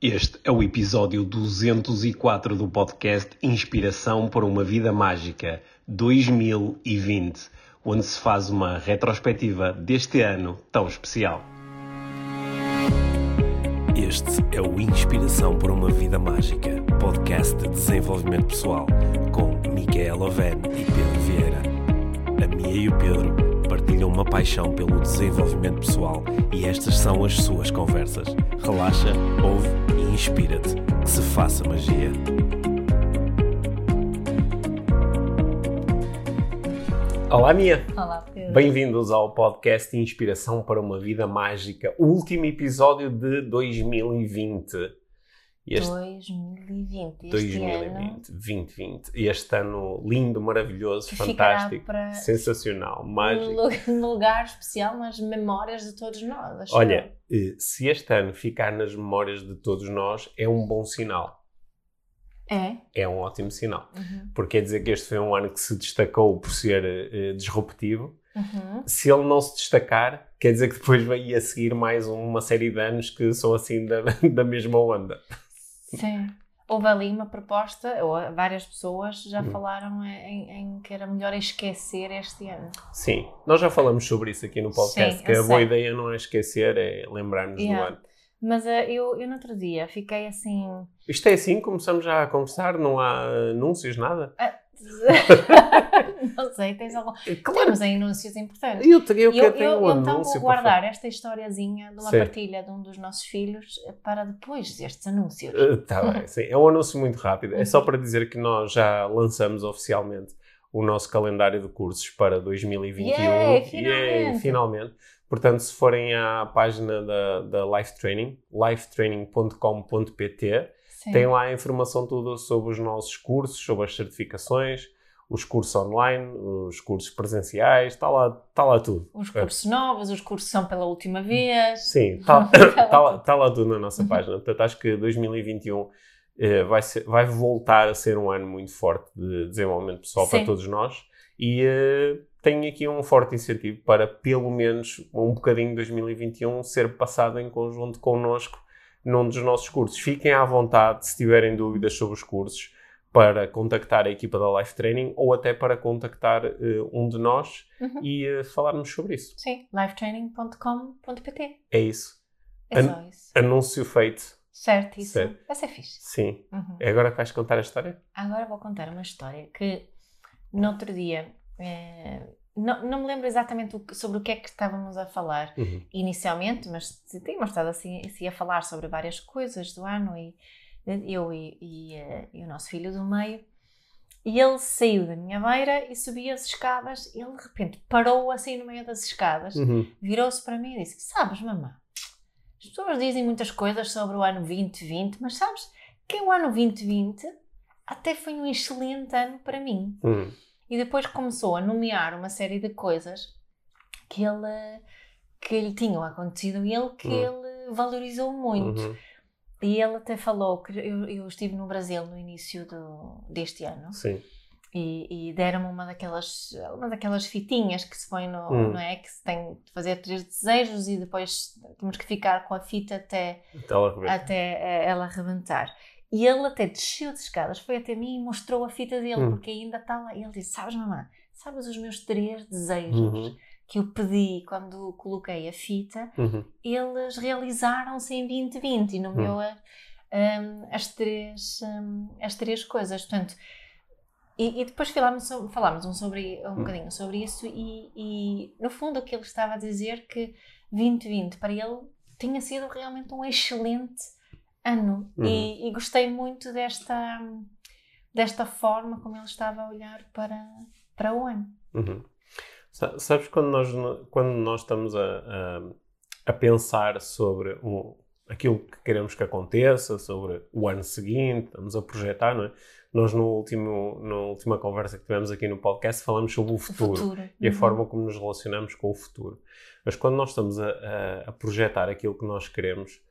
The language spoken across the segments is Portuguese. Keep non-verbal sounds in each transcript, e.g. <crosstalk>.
Este é o episódio 204 do podcast Inspiração para uma Vida Mágica 2020, onde se faz uma retrospectiva deste ano tão especial. Este é o Inspiração para uma Vida Mágica, podcast de desenvolvimento pessoal, com Micaela Oven e Pedro Vieira. A Mia e o Pedro partilham uma paixão pelo desenvolvimento pessoal e estas são as suas conversas. Relaxa, ouve e inspira-te. Que se faça magia. Olá, Mia. Olá, Pedro. Bem-vindos ao podcast Inspiração para uma Vida Mágica, último episódio de 2020. Este 2020, este 2020, ano 2020. Este ano lindo, maravilhoso, fantástico, sensacional, mágico. num lugar especial nas memórias de todos nós. Olha, eh, se este ano ficar nas memórias de todos nós, é um bom sinal. É? É um ótimo sinal. Uhum. Porque quer dizer que este foi um ano que se destacou por ser eh, disruptivo. Uhum. Se ele não se destacar, quer dizer que depois vai a seguir mais uma série de anos que são assim da, <laughs> da mesma onda. Sim. Houve ali uma proposta, ou várias pessoas já Uhum. falaram em, em que era melhor esquecer este ano. Sim, nós já falamos sobre isso aqui no podcast, Sim, que a boa sei. ideia não é esquecer, é lembrarmos Yeah. do ano. Mas eh, eu, eu no outro dia fiquei assim. Isto é assim, começamos já a conversar, não há anúncios, nada? ah, <laughs> <laughs> <laughs> não sei, tens algum. Claro, Temos aí anúncios importantes. eu, eu, Eu, eu, um então anúncio vou guardar esta historiazinha de uma Sim. partilha de um dos nossos filhos eh, para depois destes anúncios. Está bem, <laughs> sim. É um anúncio muito rápido. É só Uhum. para dizer que nós já lançamos oficialmente o nosso calendário de cursos para 2021. Yay, Yay, finalmente! finalmente. Portanto, se forem à página da, da Life Training, lifetraining.com.pt, tem lá a informação toda sobre os nossos cursos, sobre as certificações, os cursos online, os cursos presenciais, está lá, está lá tudo. Os cursos novos, os cursos são pela última vez. Sim, <laughs> está Tá lá, tudo. tá lá tudo na nossa Uhum. página. Portanto, acho que 2021 eh, vai, ser- vai voltar a ser um ano muito forte de desenvolvimento pessoal para Sim. todos nós e eh, tenho aqui um forte incentivo para, pelo menos, um bocadinho de 2021 ser passado em conjunto connosco num dos nossos cursos. Fiquem à vontade, se tiverem dúvidas sobre os cursos, para contactar a equipa da Life Training ou até para contactar eh, um de nós Uhum. e eh, falarmos sobre isso. Sim, lifetraining.com.pt. É isso. É An- só isso. Anúncio feito. Certo, isso. Certo. Vai ser fixe. Sim. Uhum. É agora que vais contar a história? Agora vou contar uma história que no outro dia. eh, não, não me lembro exatamente o sobre o que é que estávamos a falar Uhum. inicialmente, mas tínhamos estado assim, assim a falar sobre várias coisas do ano e eu e, e, eh, e o nosso filho do meio. E ele saiu da minha beira e subia as escadas. E ele de repente parou assim no meio das escadas, Uhum. virou-se para mim e disse: Sabes, mamã, as pessoas dizem muitas coisas sobre o ano 2020, mas sabes que o ano 2020 até foi um excelente ano para mim. Uhum. E depois começou a nomear uma série de coisas que ele que lhe tinham acontecido e ele que Hum. ele valorizou muito. E ele até falou que eu, eu estive no Brasil no início do, deste ano Sim. e, e deram-me uma daquelas, uma daquelas fitinhas que se põe no, Hum. não é? Que se tem de fazer três desejos e depois temos que ficar com a fita até, Até até eh, ela arrebentar. E ele até desceu de escadas, foi até mim e mostrou a fita dele, Hum. porque ainda está lá. E ele disse: Sabes, mamãe, sabes os meus três desejos Uhum. Que eu pedi quando coloquei a fita? Uhum. Eles realizaram-se em 2020 e nomeou a- hum, as, três, hum, as três coisas. Portanto, e, e depois falámos, sobre, falámos um, sobre, um Hum. bocadinho sobre isso e, e, no fundo o que ele estava a dizer que 2020 para ele tinha sido realmente um excelente ano Uhum. e, e gostei muito desta, desta forma como ele estava a olhar para, para o ano. Uhum. Sa- Sabes quando nós, quando nós estamos a, a, a pensar sobre o, aquilo que queremos que aconteça, sobre o ano seguinte, estamos a projetar, não é? Nós, no último, na última conversa que tivemos aqui no podcast, falamos sobre o O futuro. futuro. e a Uhum. forma como nos relacionamos com o futuro. Mas quando nós estamos a, a- a projetar aquilo que nós queremos,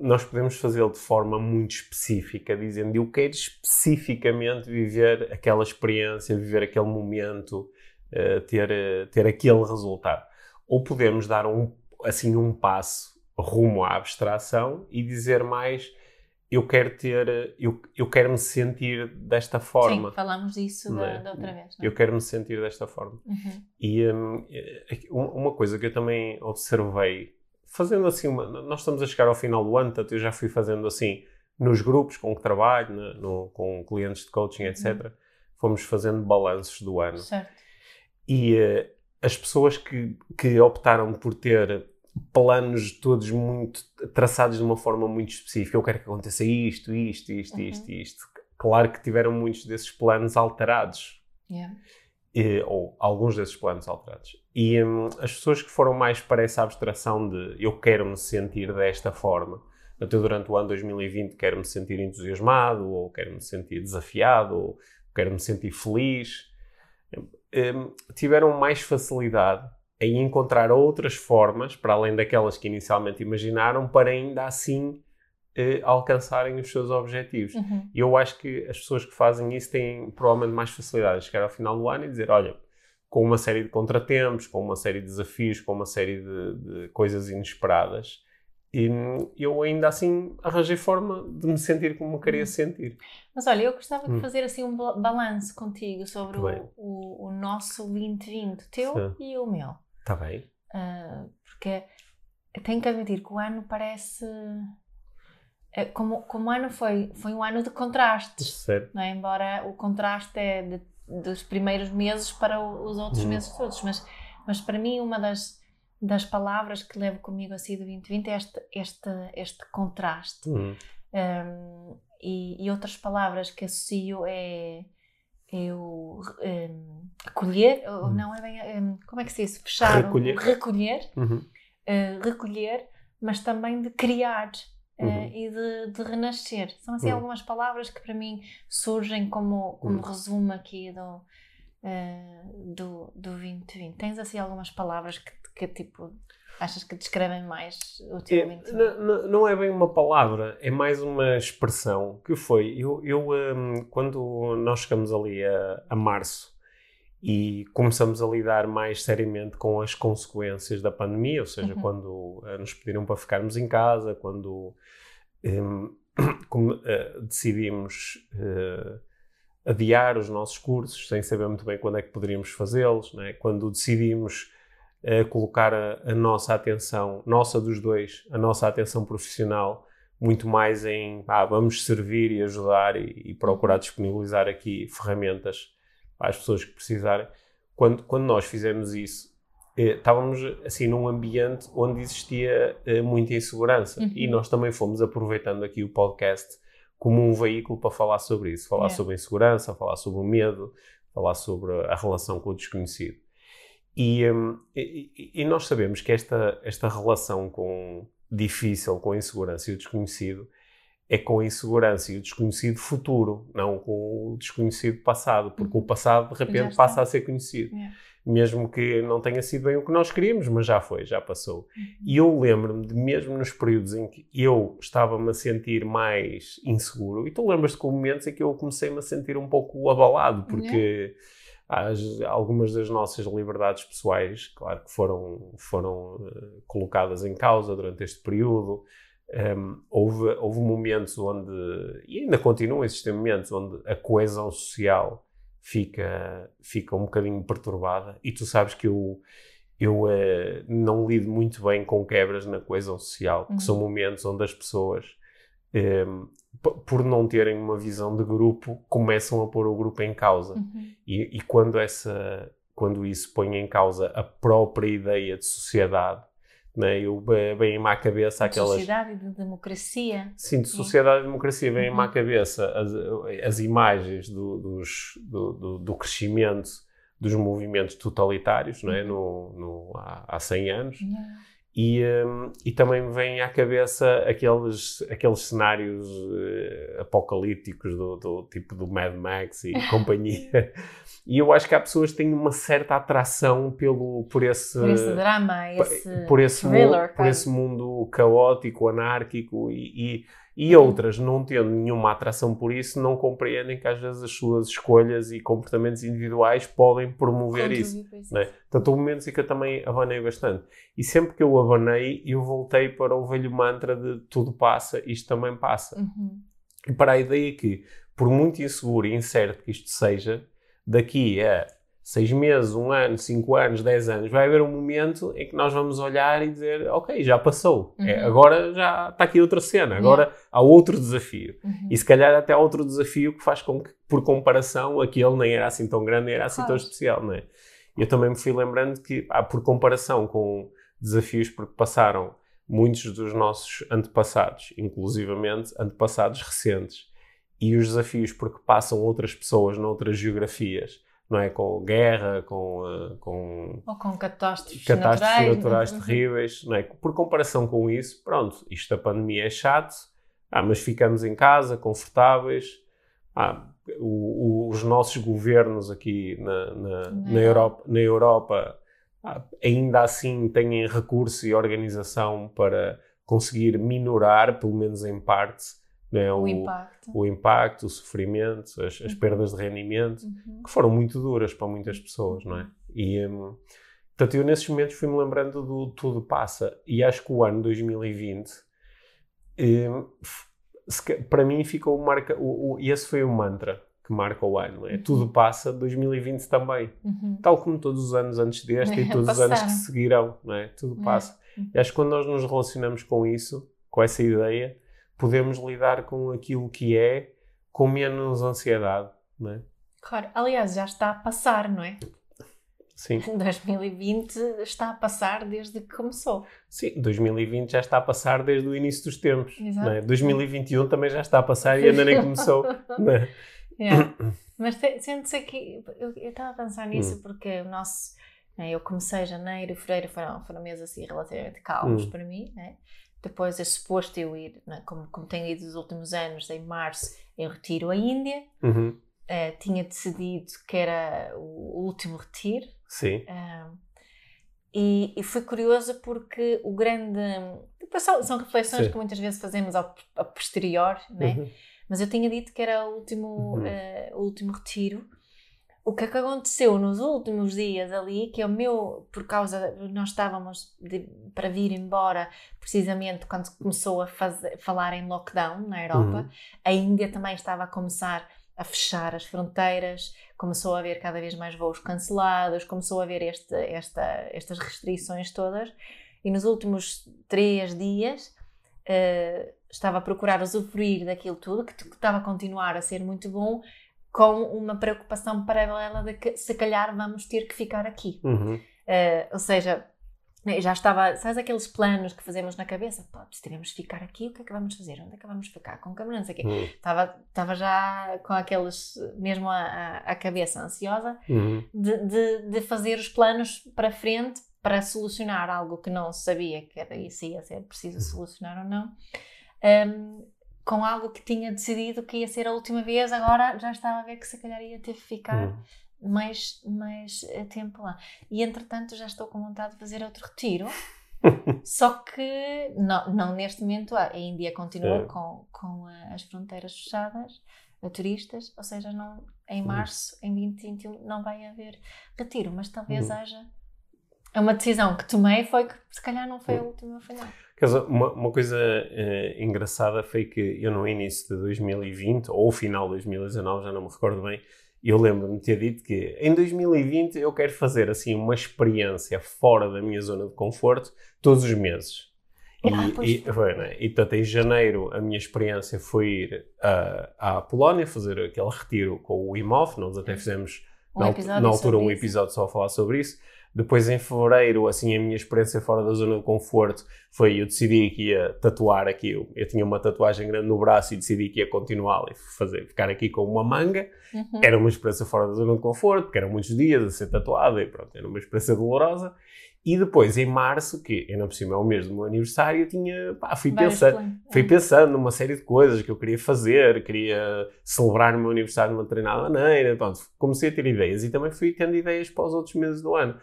nós podemos fazê-lo de forma muito específica, dizendo eu quero especificamente viver aquela experiência, viver aquele momento, eh, ter, eh, ter aquele resultado. Ou podemos dar um, assim um passo rumo à abstração e dizer mais eu quero ter, eu, eu quero me sentir desta forma. Sim, falámos disso da, é? da, outra vez. Não? Eu quero me sentir desta forma. Uhum. E um, uma coisa que eu também observei, fazendo assim, uma, nós estamos a chegar ao final do ano, portanto eu já fui fazendo assim, nos grupos com que trabalho, no, no, com clientes de coaching, etc., fomos fazendo balanços do ano. Certo. E uh, as pessoas que, que optaram por ter planos todos muito traçados de uma forma muito específica. Eu quero que aconteça isto, isto, isto, Uhum. isto, isto. Claro que tiveram muitos desses planos alterados. Yeah. E- ou alguns desses planos alterados. E hum, as pessoas que foram mais para essa abstração de eu quero me sentir desta forma, até durante o ano 2020 quero me sentir entusiasmado, ou quero me sentir desafiado, ou quero me sentir feliz, tiveram mais facilidade em encontrar outras formas, para além daquelas que inicialmente imaginaram, para ainda assim eh, alcançarem os seus objetivos. Uhum. E eu acho que as pessoas que fazem isso têm provavelmente mais facilidade de chegar ao final do ano e dizer: olha, com uma série de contratempos, com uma série de desafios, com uma série de, de coisas inesperadas, e hum, eu ainda assim arranjei forma de me sentir como me queria Uhum. sentir. Mas olha, eu gostava de Hum. fazer assim um ba- balanço contigo sobre bem. o, o, o nosso 2020, o teu Sim. e o meu. Está bem? Ah, porque tenho que admitir que o ano parece. é, Como, como o ano foi, foi um ano de contrastes, Certo. não é? embora o contraste é de- dos primeiros meses para os outros Uhum. meses todos, mas, mas para mim uma das, das palavras que levo comigo assim do 2020 é este, este, este contraste. Hum, Um, e, e outras palavras que associo é, é o um, recolher, ou Hum. não é bem, um, como é que se diz? Fechar, Recolher. recolher, uhum, uh, recolher, mas também de criar uh, Uhum. e de, de renascer. São assim Uhum. algumas palavras que para mim surgem como, como Uhum. resumo aqui do, uh, do, do 2020. Tens assim algumas palavras que, que tipo achas que descrevem mais o teu É, 2020? n- n- não é bem uma palavra, é mais uma expressão que foi. Eu, eu, hum, quando nós chegamos ali a, a março e começamos a lidar mais seriamente com as consequências da pandemia, ou seja, Uhum. quando eh, nos pediram para ficarmos em casa, quando hum, <coughs> como, eh, decidimos eh, adiar os nossos cursos sem saber muito bem quando é que poderíamos fazê-los, né? quando decidimos colocar a, a nossa atenção, nossa dos dois, a nossa atenção profissional, muito mais em ah, vamos servir e ajudar e, e procurar disponibilizar aqui ferramentas para as pessoas que precisarem. Quando, quando nós fizemos isso, eh, estávamos assim num ambiente onde existia eh, muita insegurança Uhum. e nós também fomos aproveitando aqui o podcast como um veículo para falar sobre isso, falar Yeah. sobre a insegurança, falar sobre o medo, falar sobre a relação com o desconhecido. E, hum, e- e- nós sabemos que esta, esta relação com difícil com a insegurança e o desconhecido é com a insegurança e o desconhecido futuro, não com o desconhecido passado, porque o passado de repente passa a ser conhecido. Yeah. Mesmo que não tenha sido bem o que nós queríamos, mas já foi, já passou. Uhum. E eu lembro-me de, mesmo nos períodos em que eu estava-me a sentir mais inseguro, e tu lembras-te com momentos em que eu comecei-me a sentir um pouco abalado, porque as- algumas das nossas liberdades pessoais, claro que foram, foram eh, colocadas em causa durante este período. Um, houve, houve momentos onde, e ainda continuam a existir momentos, onde a coesão social fica, fica um bocadinho perturbada. E tu sabes que eu, eu eh, não lido muito bem com quebras na coesão social, Uhum. que são momentos onde as pessoas, em, p- por não terem uma visão de grupo, começam a pôr o grupo em causa. Uhum. E, e quando, essa, quando isso põe em causa a própria ideia de sociedade, né, eu be- vem-me à cabeça De aquelas. sociedade e de democracia. Sim, de sociedade e democracia vem-me à Uhum. cabeça as, as imagens do, dos, do, do, do crescimento dos movimentos totalitários não é? Uhum. no, no, há, há 100 anos. Yeah. E, hum, e também me vêm à cabeça aqueles, aqueles cenários eh, apocalípticos do, do tipo do Mad Max e <laughs> companhia. E eu acho que há pessoas que têm uma certa atração pelo, por esse, Por esse drama, esse por esse, mu- thriller. por quase. esse mundo caótico, anárquico e, e, E outras, não tendo nenhuma atração por isso, não compreendem que às vezes as suas escolhas e comportamentos individuais podem promover isso. isso. Né? Portanto, houve momentos em que eu também abanei bastante. E sempre que eu abanei, eu voltei para o velho mantra de tudo passa, isto também passa. Uhum. E para a ideia que, por muito inseguro e incerto que isto seja, daqui a seis meses, um ano, cinco anos, dez anos, vai haver um momento em que nós vamos olhar e dizer, ok, já passou, é, Uhum. agora já está aqui outra cena, agora há outro desafio. Uhum. E se calhar até há outro desafio que faz com que, por comparação, aquele nem era assim tão grande, nem era assim tão Claro. especial, não é? Eu também me fui lembrando que, ah, por comparação com desafios por que passaram muitos dos nossos antepassados, inclusivamente antepassados recentes, e os desafios por que passam outras pessoas noutras geografias, não é? Com guerra, com, ah, com Ou com catástrofes, catástrofes naturais. naturais Uhum. terríveis, não é? Por comparação com isso, pronto, isto da pandemia é chato, ah, mas ficamos em casa, confortáveis, ah, o- o- os nossos governos aqui na, na, Na na Europa, na Europa ah, ainda assim têm recurso e organização para conseguir minorar, pelo menos em parte, né, O impacto. o impacto, o sofrimento, as, as Uhum. perdas de rendimento Uhum. que foram muito duras para muitas pessoas, não é? E, hum, portanto, eu nesses momentos fui-me lembrando do tudo passa. E acho que o ano 2020, hum, f- se para mim, ficou marca. O, o- esse foi o mantra que marca o ano, é? Uhum. Tudo passa, 2020 também. Uhum. Tal como todos os anos antes deste e <laughs> todos os anos que seguirão, não é? Tudo É. passa. E acho que quando nós nos relacionamos com isso, com essa ideia, podemos lidar com aquilo que é com menos ansiedade, não é? Claro, aliás, já está a passar, não é? Sim. <laughs> 2020 está a passar desde que começou. Sim, 2020 já está a passar desde o início dos tempos. Exato. Não é? 2021 também já está a passar e ainda nem começou. <laughs> é? Yeah. <coughs> Mas te- sente-se aqui, eu eu estava a pensar Hum. nisso porque o nosso, né, eu comecei janeiro e fevereiro foram, foram meses assim relativamente calmos Hum. para mim, né? Depois é suposto eu ir, né, como, como tenho ido nos últimos anos, em março eu retiro à Índia, Uhum. Eh, tinha decidido que era o último retiro, Sim. Ah, e, e foi curiosa porque o grande. Depois são, são reflexões Sim. que muitas vezes fazemos ao, a posterior, né? Uhum. mas eu tinha dito que era o último, Uhum. eh, o último retiro. O que é que aconteceu nos últimos dias ali, que é o meu, por causa, nós estávamos de- para vir embora precisamente quando começou a fazer, falar em lockdown na Europa, Uhum. a Índia também estava a começar a fechar as fronteiras, começou a haver cada vez mais voos cancelados, começou a haver este, esta, estas restrições todas. E nos últimos três dias eh, estava a procurar usufruir daquilo tudo, que estava a continuar a ser muito bom, com uma preocupação paralela de que se calhar vamos ter que ficar aqui. Uhum. Eh, ou seja, já estava, sabes aqueles planos que fazemos na cabeça? Pá, se teremos de ficar aqui, o que é que vamos fazer? Onde é que vamos ficar? Com câmera, não sei o quê. Uhum. Estava, estava já com aqueles, mesmo a, a, a cabeça ansiosa, Uhum. de, de, de fazer os planos para frente para solucionar algo que não sabia que era isso ia ser preciso solucionar ou não, Ahm, com algo que tinha decidido que ia ser a última vez, agora já estava a ver que se calhar ia ter que ficar Uhum. mais, mais eh, tempo lá. E entretanto já estou com vontade de fazer outro retiro. <laughs> Só que não, não neste momento a Índia continua É. com, com as fronteiras fechadas a turistas, ou seja, não, em Hum. março, em 2021, não vai haver retiro, mas talvez Hum. haja. É uma decisão que tomei, foi que se calhar não foi a última, dizer, uma, uma coisa eh, engraçada foi que eu no início de 2020, ou final de 2019, já não me recordo bem, eu lembro-me de ter dito que em 2020 eu quero fazer assim uma experiência fora da minha zona de conforto todos os meses. E, Ah, pois e, foi. né? e portanto, em janeiro a minha experiência foi ir ah, à Polónia fazer aquele retiro com o IMOF, nós até fizemos Um na, na altura um episódio só a falar sobre isso. Depois, em fevereiro, assim, a minha experiência fora da zona de conforto foi eu decidi que ia tatuar aqui. Eu, eu tinha uma tatuagem grande no braço e decidi que ia continuá-la e fazer, ficar aqui com uma manga. Uhum. Era uma experiência fora da zona de conforto, porque eram muitos dias a ser tatuado e pronto, era uma experiência dolorosa. E depois, em março, que ainda por cima é o mês do meu aniversário, eu tinha, pá, fui pensando, fui É. pensando numa série de coisas que eu queria fazer, queria celebrar o meu aniversário de uma determinada maneira, pronto, comecei a ter ideias e também fui tendo ideias para os outros meses do ano.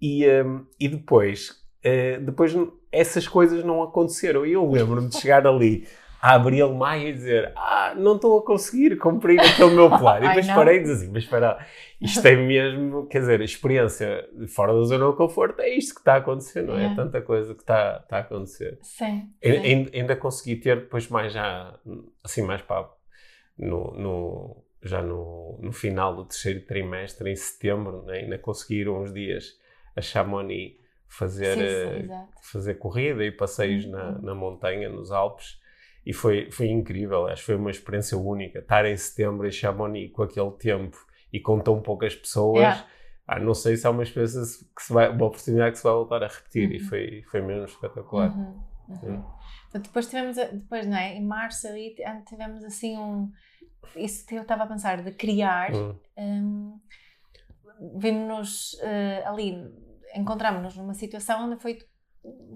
E, hum, e depois, eh, depois essas coisas não aconteceram e eu lembro-me de chegar ali a abril, maio e dizer ah, não estou a conseguir cumprir aquele meu <laughs> plano. E depois parei e dizer assim, mas espera, isto é mesmo, quer dizer, a experiência fora da zona de conforto é isto que está a acontecer, não é? é tanta coisa que está, está a acontecer. Sim. Ainda, ainda consegui ter depois mais já, assim, mais para no, no já no, no final do terceiro trimestre, em setembro, né? ainda consegui ir uns dias a Chamonix fazer, sim, sim, uh, fazer corrida e passeios uhum. na, na montanha, nos Alpes. E foi, foi incrível, acho que foi uma experiência única. Estar em setembro em Chamonix com aquele tempo e com tão poucas pessoas, yeah. ah, não sei se é uma experiência que se vai, uma oportunidade que se vai voltar a repetir. Uhum. E foi, foi mesmo espetacular. Uhum. Uhum. depois tivemos, depois, não é? Em março ali tivemos assim um. Isso eu estava a pensar de criar. Uhum. Um, Vimos-nos uh, ali encontramos-nos numa situação onde foi,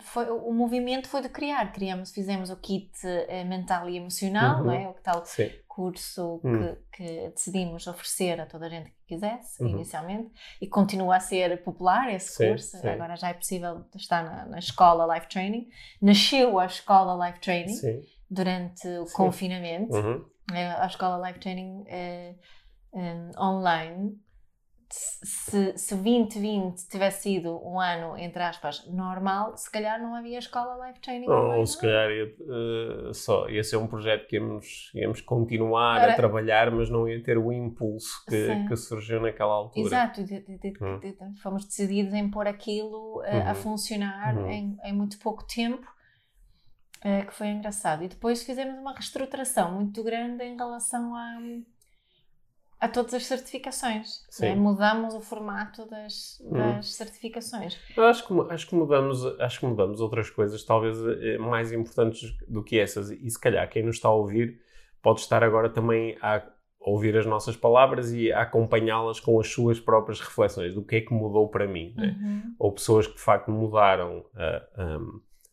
foi, o movimento foi de criar. Criamos, fizemos o kit uh, mental e emocional, uhum. não é? O tal Sim. curso uhum. que, que, decidimos oferecer a toda a gente que quisesse, uhum. inicialmente, e continua a ser popular esse sim, curso. Sim. Agora já é possível estar na, na, escola Life Training. Nasceu a escola Life Training durante o confinamento. Uhum. Eh, a escola Life Training uh, um, online se, se 2020 tivesse sido um ano, entre aspas, normal, se calhar não havia escola life training. Ou, ou se calhar ia, uh, só, ia ser um projeto que íamos, íamos continuar a trabalhar, mas não ia ter o impulso que, que surgiu naquela altura. Exato, de, de, de, hum. fomos decididos em pôr aquilo uh, uhum. a funcionar uhum. em, em muito pouco tempo. Uh, que foi engraçado. E depois fizemos uma reestruturação muito grande em relação a, a todas as certificações. Né? Mudamos o formato das, hum. das hum. certificações. Eu acho que, acho, que mudamos, acho que mudamos outras coisas, talvez eh, mais importantes do que essas. E se calhar quem nos está a ouvir pode estar agora também a ouvir as nossas palavras e acompanhá-las com as suas próprias reflexões do que é que mudou para mim. Né? Uhum. Ou pessoas que de facto mudaram a, a,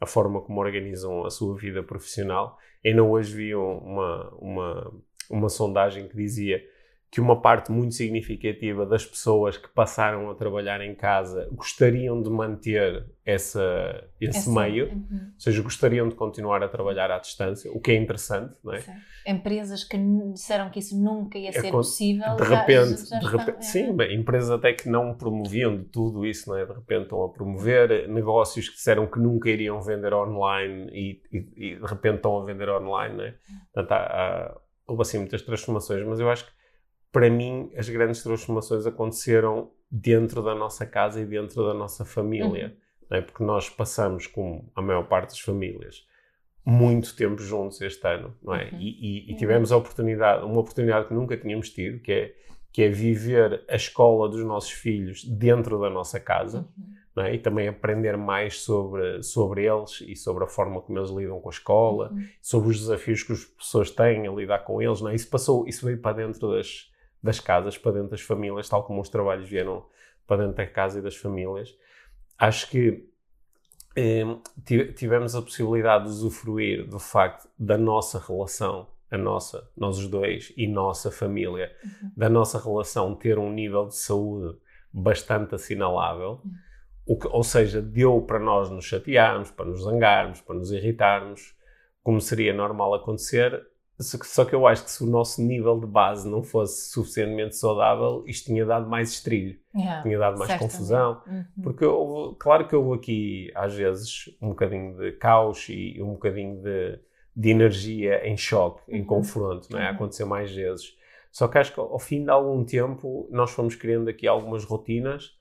a, forma como organizam a sua vida profissional. Ainda hoje vi uma, uma, uma sondagem que dizia que uma parte muito significativa das pessoas que passaram a trabalhar em casa gostariam de manter essa, esse Essa, meio, uhum. ou seja, gostariam de continuar a trabalhar à distância, o que é interessante, não é? Sim. Empresas que disseram que isso nunca ia é ser possível, de repente, já, já de repente sim, é. empresas até que não promoviam de tudo isso, não é? De repente estão a promover negócios que disseram que nunca iriam vender online e, e, e de repente estão a vender online, não é? Portanto, há, há, houve assim muitas transformações, mas eu acho que para mim, as grandes transformações aconteceram dentro da nossa casa e dentro da nossa família. Uhum. É? Porque nós passamos, como a maior parte das famílias, muito tempo juntos este ano, não é? Uhum. E, e, e, tivemos a oportunidade, uma oportunidade que nunca tínhamos tido, que é, que é viver a escola dos nossos filhos dentro da nossa casa, uhum. é? E também aprender mais sobre, sobre eles e sobre a forma como eles lidam com a escola, uhum. sobre os desafios que as pessoas têm a lidar com eles, não é? Isso passou, isso veio para dentro das, das casas para dentro das famílias, tal como os trabalhos vieram para dentro da casa e das famílias. Acho que eh, tivemos a possibilidade de usufruir do facto da nossa relação, a nossa, nós os dois e nossa família, uhum. da nossa relação ter um nível de saúde bastante assinalável. Uhum. O que, ou seja, deu para nós nos chatearmos, para nos zangarmos, para nos irritarmos, como seria normal acontecer, só que eu acho que se o nosso nível de base não fosse suficientemente saudável, isto tinha dado mais estrilho, yeah, tinha dado mais confusão. Uhum. Porque, eu, claro que houve aqui, às vezes, um bocadinho de caos e um bocadinho de, de energia em choque, uhum. em confronto, não é? Uhum. acontecer mais vezes. Só que acho que ao fim de algum tempo nós fomos criando aqui algumas rotinas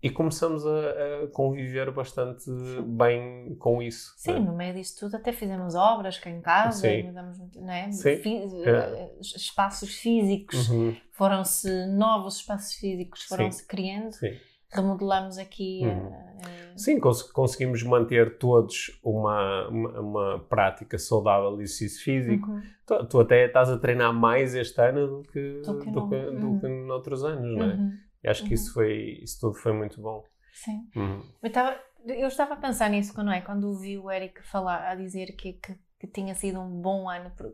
e começamos a, a, conviver bastante bem com isso. Sim, é? no meio disso tudo até fizemos obras cá em casa, mudamos né? Fi é. espaços físicos, uhum. foram-se novos espaços físicos, foram-se criando. Sim. Remodelamos aqui. Uhum. Uh, Sim, cons conseguimos manter todos uma, uma, uma, prática saudável de exercício físico. Uhum. Tu, tu, até estás a treinar mais este ano do que, do que, do que, do que uhum. noutros anos, não é? Uhum. E acho que isso, uhum. foi, isso tudo foi muito bom. Sim. Uhum. Eu, estava, eu estava a pensar nisso quando, é, quando ouvi o Eric falar, a dizer que, que, que tinha sido um bom ano para,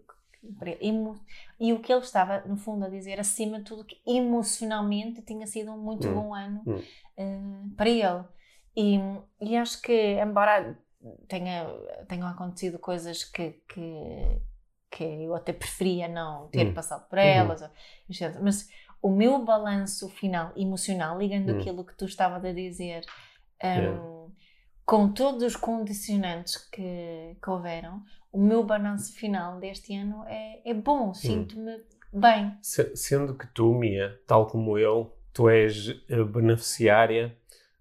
e o que ele estava, no fundo, a dizer, acima de tudo, que emocionalmente tinha sido um muito uhum. bom ano uh, para ele. E, e acho que, embora tenha, tenham acontecido coisas que, que, que eu até preferia não ter Hum. passado por elas, ou- etc. mas o meu balanço final emocional, ligando Hum. aquilo que tu estavas a dizer, hum, Yeah. com todos os condicionantes que, que houveram, o meu balanço final deste ano é, é bom, Hum. sinto-me bem. Se- Sendo que tu, Mia, tal como eu, tu és beneficiária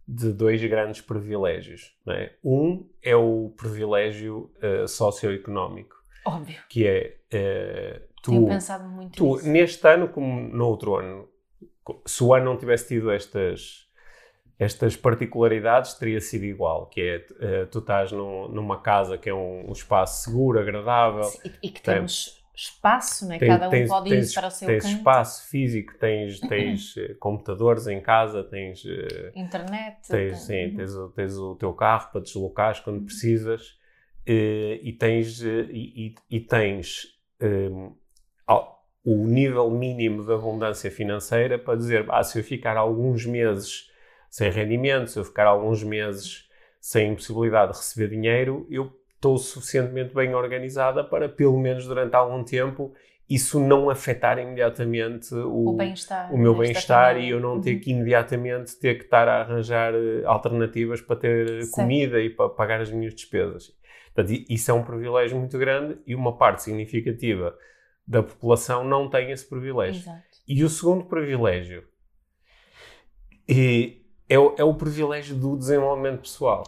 de dois grandes privilégios. É? Um é o privilégio eh, socioeconómico, Óbvio. que é eh, tu, Tenho pensado muito tu, nisso. neste ano, como no outro ano, se o ano não tivesse tido estas, estas particularidades, teria sido igual, que é, eh, tu estás num- numa casa que é um, um espaço seguro, agradável, E, e que Tem- temos espaço, né? Tem- cada um tens- pode tens- ir para o seu tens canto. espaço físico, tens, <clears throat> tens eh, computadores em casa, tens, eh, Internet. tens, sim, Uhum. tens, o, tens o teu carro para deslocares quando precisas eh, e tens, e, e- e tens eh, ao- o nível mínimo de abundância financeira para dizer, ah, se eu ficar alguns meses sem rendimento, se eu ficar alguns meses sem possibilidade de receber dinheiro, eu estou suficientemente bem organizada para, pelo menos durante algum tempo, isso não afetar imediatamente o, o bem-estar. o meu desta bem-estar e eu não ter Uhum. que imediatamente ter que estar a arranjar eh, alternativas para ter eh, Certo. comida e para pagar as minhas despesas. Portanto, isso é um privilégio muito grande e uma parte significativa da população não tem esse privilégio. Exato. E o segundo privilégio é, o, é o privilégio do desenvolvimento pessoal,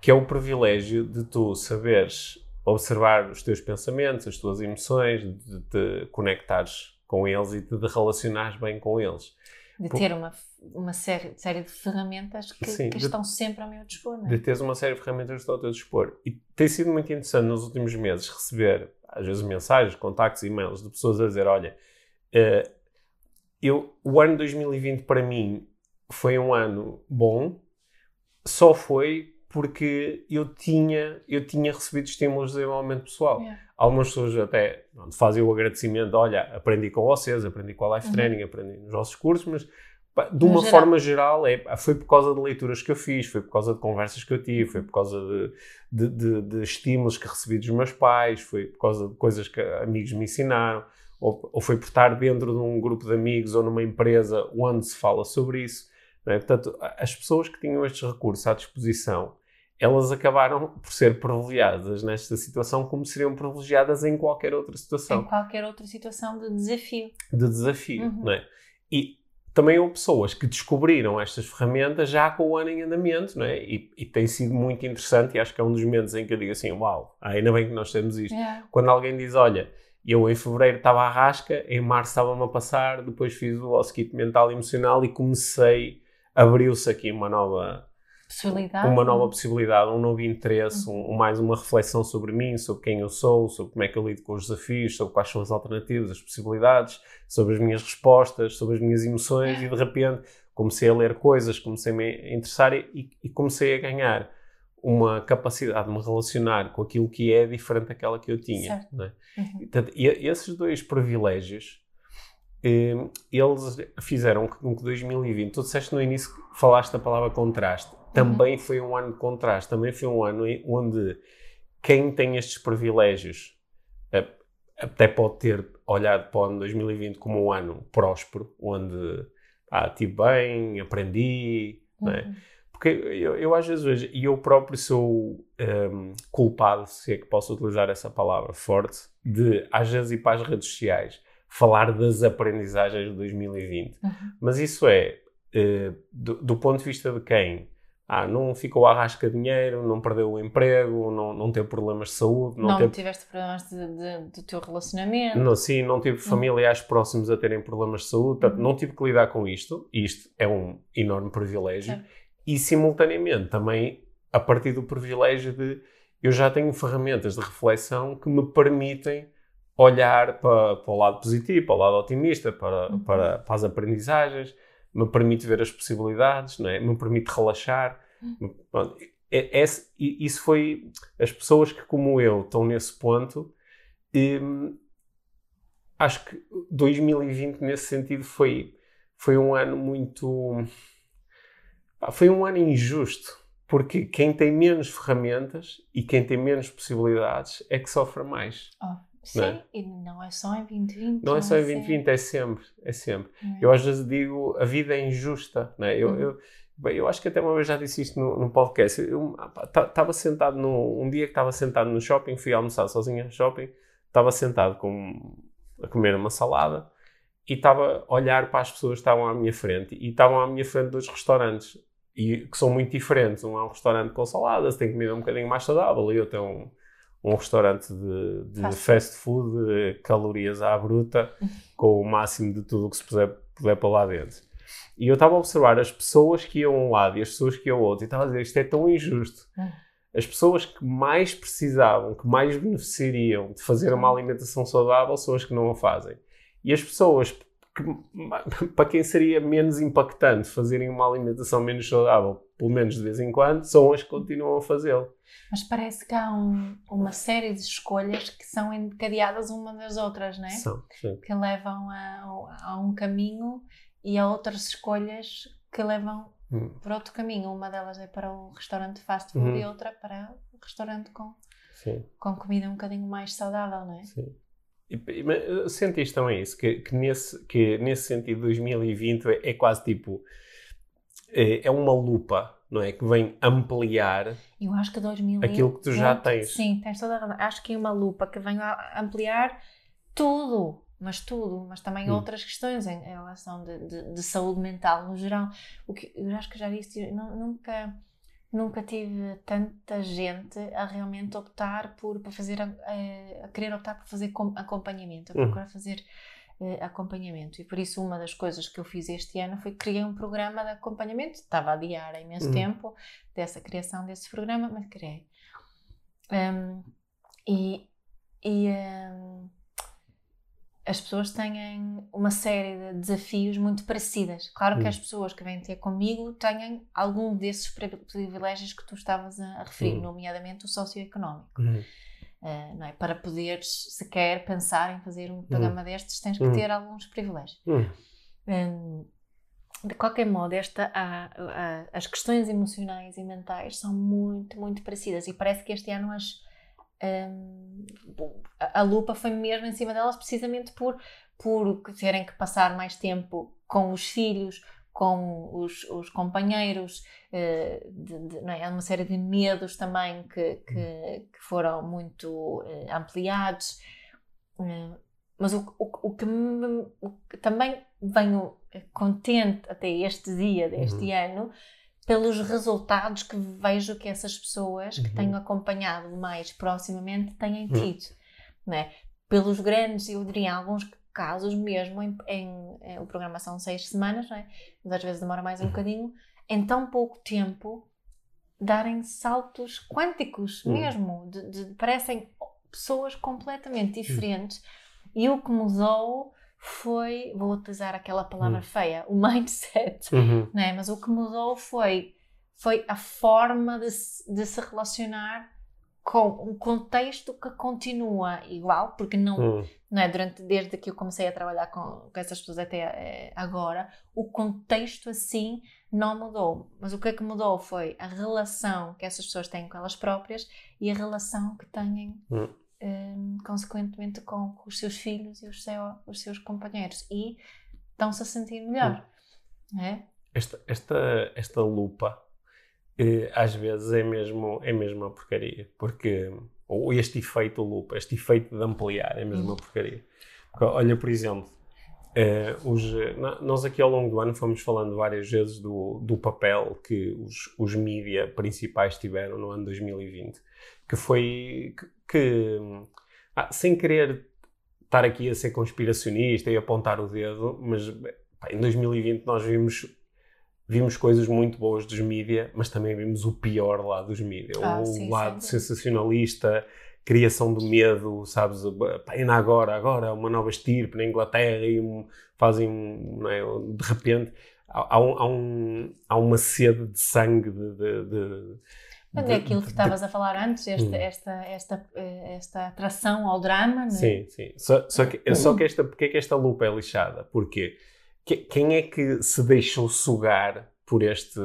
que é o privilégio de tu saberes observar os teus pensamentos, as tuas emoções, de te conectares com eles e de te relacionares bem com eles. De ter uma, uma série, série de ferramentas que, Sim, que de- estão sempre ao meu dispor. Não é? de teres uma série de ferramentas que estão ao teu dispor. E tem sido muito interessante nos últimos meses receber, às vezes, mensagens, contactos, e-mails de pessoas a dizer: Olha, eh, eu, o ano 2020 para mim foi um ano bom, só foi porque eu tinha, eu tinha recebido estímulos de desenvolvimento pessoal. Yeah. Algumas pessoas até fazem o agradecimento, olha, aprendi com vocês, aprendi com a Life Uhum. Training, aprendi nos vossos cursos, mas de uma geral. forma geral, é, foi por causa de leituras que eu fiz, foi por causa de conversas que eu tive, foi por causa de, de, de- de estímulos que recebi dos meus pais, foi por causa de coisas que amigos me ensinaram, ou, ou foi por estar dentro de um grupo de amigos ou numa empresa onde se fala sobre isso. é? Portanto, as pessoas que tinham estes recursos à disposição, elas acabaram por ser privilegiadas nesta situação como seriam privilegiadas em qualquer outra Em situação qualquer outra situação de desafio. de desafio, Uhum. não é? E também houve pessoas que descobriram estas ferramentas já com o ano em andamento, não é? E, e tem sido muito interessante e acho que é um dos momentos em que eu digo assim, uau, ainda bem que nós temos isto. Yeah. Quando alguém diz, olha, eu em fevereiro estava à rasca, em março estava-me a passar, depois fiz o kit mental e emocional e comecei, abriu-se aqui uma nova Possibilidade. uma nova possibilidade, um novo interesse, um, um- mais uma reflexão sobre mim, sobre quem eu sou, sobre como é que eu lido com os desafios, sobre quais são as alternativas, as possibilidades, sobre as minhas respostas, sobre as minhas emoções e de repente comecei a ler coisas, comecei a me interessar e, e comecei a ganhar uma capacidade de me relacionar com aquilo que é diferente daquela que eu tinha. Certo. não é? Uhum. Portanto, e- esses dois privilégios, eh, eles fizeram com que 2020, tu disseste no início, que falaste da palavra contraste, também foi um ano de contraste, também foi um ano onde quem tem estes privilégios até pode ter olhado para o ano 2020 como um ano próspero, onde ah, estive bem, aprendi, não é? Uhum. Porque eu, eu às vezes vejo, e eu próprio sou ehm, culpado, se é que posso utilizar essa palavra forte, de às vezes ir para as redes sociais falar das aprendizagens de 2020. Uhum. Mas isso é, eh, do, do ponto de vista de quem ah, não ficou à rasca dinheiro, não perdeu o emprego, não, não teve problemas de saúde, não, Não, teve tiveste problemas de, de- do teu relacionamento. não, sim, não tive familiares próximos a terem problemas de saúde, portanto, Uhum. não tive que lidar com isto, isto é um enorme privilégio, Certo. e simultaneamente também a partir do privilégio de eu já tenho ferramentas de reflexão que me permitem olhar para, para o lado positivo, para o lado otimista, para, Uhum. para, para as aprendizagens, me permite ver as possibilidades, não é? me permite relaxar. Uhum. Pronto, é- é- isso foi as pessoas que, como eu, estão nesse ponto. hum, acho que 2020, nesse sentido, foi, foi um ano muito. Foi um ano injusto, porque quem tem menos ferramentas e quem tem menos possibilidades é que sofre mais. Oh, Sim, não é? e não é só em 2020. Não é só em sempre. 2020, é sempre, é sempre. É? Eu às vezes digo, a vida é injusta, não é? Eu, Uhum. eu, bem, eu acho que até uma vez já disse isto no, no podcast. Eu estava sentado num um dia que estava sentado no shopping, fui almoçar sozinho no shopping, estava sentado com, a comer uma salada e estava a olhar para as pessoas que estavam à minha frente e estavam à minha frente dois restaurantes e que são muito diferentes. Um é um restaurante com saladas, tem comida um bocadinho mais saudável e outro é um, um restaurante de, de Fast fast food, de calorias à bruta, <laughs> com o máximo de tudo o que se puder, puder para lá dentro. E eu estava a observar as pessoas que iam a um lado e as pessoas que iam ao outro e estava a dizer isto é tão injusto. Hum. As pessoas que mais precisavam, que mais beneficiariam de fazer uma alimentação saudável são as que não a fazem. E as pessoas que, <laughs> para quem seria menos impactante fazerem uma alimentação menos saudável, pelo menos de vez em quando, são as que continuam a fazê-lo. Mas parece que há um- uma série de escolhas que são encadeadas uma das outras, não é? São, sim. Que levam a, a um caminho e a outras escolhas que levam Hum, por outro caminho. Uma delas é para o restaurante fast food Uhum. e outra para o restaurante com, sim. com comida um bocadinho mais saudável, não é? Sim. Sentiste também isso, que, que, nesse, que nesse sentido 2020 é, é quase tipo, é, é uma lupa, não é? Que vem ampliar Eu acho que 2020... aquilo que tu já tens. Sim, tens toda a razão. Acho que é uma lupa que vem ampliar tudo, mas tudo, mas também Hum. outras questões em, relação de, de- de saúde mental no geral. O que eu acho que já disse, nu- nunca, nunca tive tanta gente a realmente optar por para fazer, a, a- a querer optar por fazer com- acompanhamento, a Hum. procurar fazer eh, acompanhamento. E por isso uma das coisas que eu fiz este ano foi criar um programa de acompanhamento. Estava a adiar há imenso Hum. tempo dessa criação desse programa, mas criei. Um, e e um, as pessoas têm uma série de desafios muito parecidas. Claro que Hum. as pessoas que vêm ter comigo têm algum desses pri- privilégios que tu estavas a, referir, Hum. nomeadamente o socioeconómico. Uh, não é? Para poderes sequer pensar em fazer um programa destes, tens que Hum. ter alguns privilégios. Uhum. Hum, de qualquer modo, esta, a- a- as questões emocionais e mentais são muito, muito parecidas e parece que este ano as, hum, a, a lupa foi mesmo em cima delas precisamente por, por terem que passar mais tempo com os filhos, com os, os companheiros, eh, de, de- não é? Uma série de medos também que, que, que foram muito eh, ampliados. Eh, mas o, o, o que me- o que também venho contente até este dia deste Uhum. ano pelos resultados que vejo que essas pessoas que Uhum. tenho acompanhado mais proximamente têm Uhum. tido, é? Pelos grandes, eu diria, alguns casos mesmo em, em, em- o programa são seis semanas, não é? Mas às vezes demora mais um Uhum. bocadinho, em tão pouco tempo darem saltos quânticos Uhum. mesmo, de, de- parecem pessoas completamente diferentes e o que mudou foi, vou utilizar aquela palavra Hum. feia, o mindset, Uhum. não é? Mas o que mudou foi, foi a forma de de se relacionar com um contexto que continua igual, porque não, Uhum. não é? Durante, desde que eu comecei a trabalhar com, com essas pessoas até eh, agora, o contexto assim não mudou. Mas o que é que mudou foi a relação que essas pessoas têm com elas próprias e a relação que têm, Hum. eh, consequentemente, com os seus filhos e os, seu- os seus companheiros. E estão-se a sentir melhor. não é? Esta, esta, esta lupa eh, às vezes é mesmo, é mesmo uma porcaria, porque ou este efeito lupa, este efeito de ampliar é mesmo uma porcaria. Porque, olha, por exemplo, eh, os, na- nós aqui ao longo do ano fomos falando várias vezes do, do papel que os, os mídia principais tiveram no ano 2020, que foi que, que, ah, sem querer estar aqui a ser conspiracionista e apontar o dedo, mas pá, em 2020 nós vimos vimos coisas muito boas dos mídia, mas também vimos o pior lado dos mídia. Ah, o sim, lado sem sensacionalista, criação do medo, sabes? Ainda agora, agora, uma nova estirpe na Inglaterra e um- fazem, um, é? de repente, há, há um- há um- uma sede de sangue, de... de, de Mas é aquilo que estavas a falar antes, esta, Hum. esta, esta, eh, esta atração ao drama, não é? Sim, sim. Só, só que, só que esta, porque é que esta lupa é lixada? Porque que- quem é que se deixou sugar por este,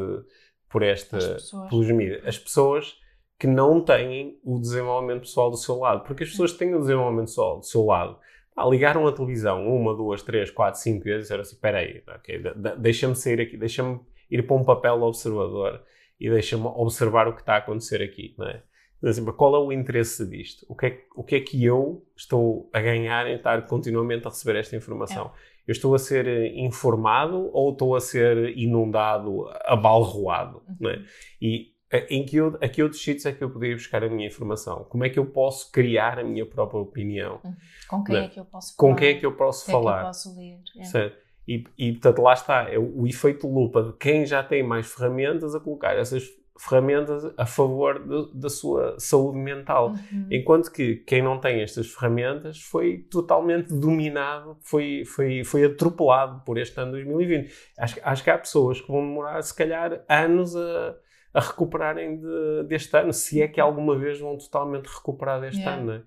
por esta, As pessoas. pelos mídias? As pessoas que não têm o desenvolvimento pessoal do seu lado. Porque as pessoas que têm o desenvolvimento pessoal do seu lado ah, ligaram a televisão uma, duas, três, quatro, cinco vezes e disseram assim: espera aí, okay, deixa-me sair aqui, deixa-me ir para um papel observador e deixa-me observar o que está a acontecer aqui, não é? Assim, qual é o interesse disto? O que, é, o que é que eu estou a ganhar em estar continuamente a receber esta informação? É. Eu estou a ser eh, informado ou estou a ser inundado, abalroado? Uhum. É? E eh, em que, eu, a que outros sítios é que eu poderia buscar a minha informação? Como é que eu posso criar a minha própria opinião? Uhum. Com quem é? é que eu posso falar? Com quem é que eu posso falar? É que eu posso ler? É. Certo. E, e, portanto, lá está, é o, o efeito lupa de quem já tem mais ferramentas a colocar essas ferramentas a favor de, da sua saúde mental. Uhum. Enquanto que quem não tem estas ferramentas foi totalmente dominado, foi, foi, foi atropelado por este ano 2020. Acho, acho que há pessoas que vão demorar, se calhar, anos a, a recuperarem de, deste ano, se é que alguma vez vão totalmente recuperar deste yeah. ano. Né?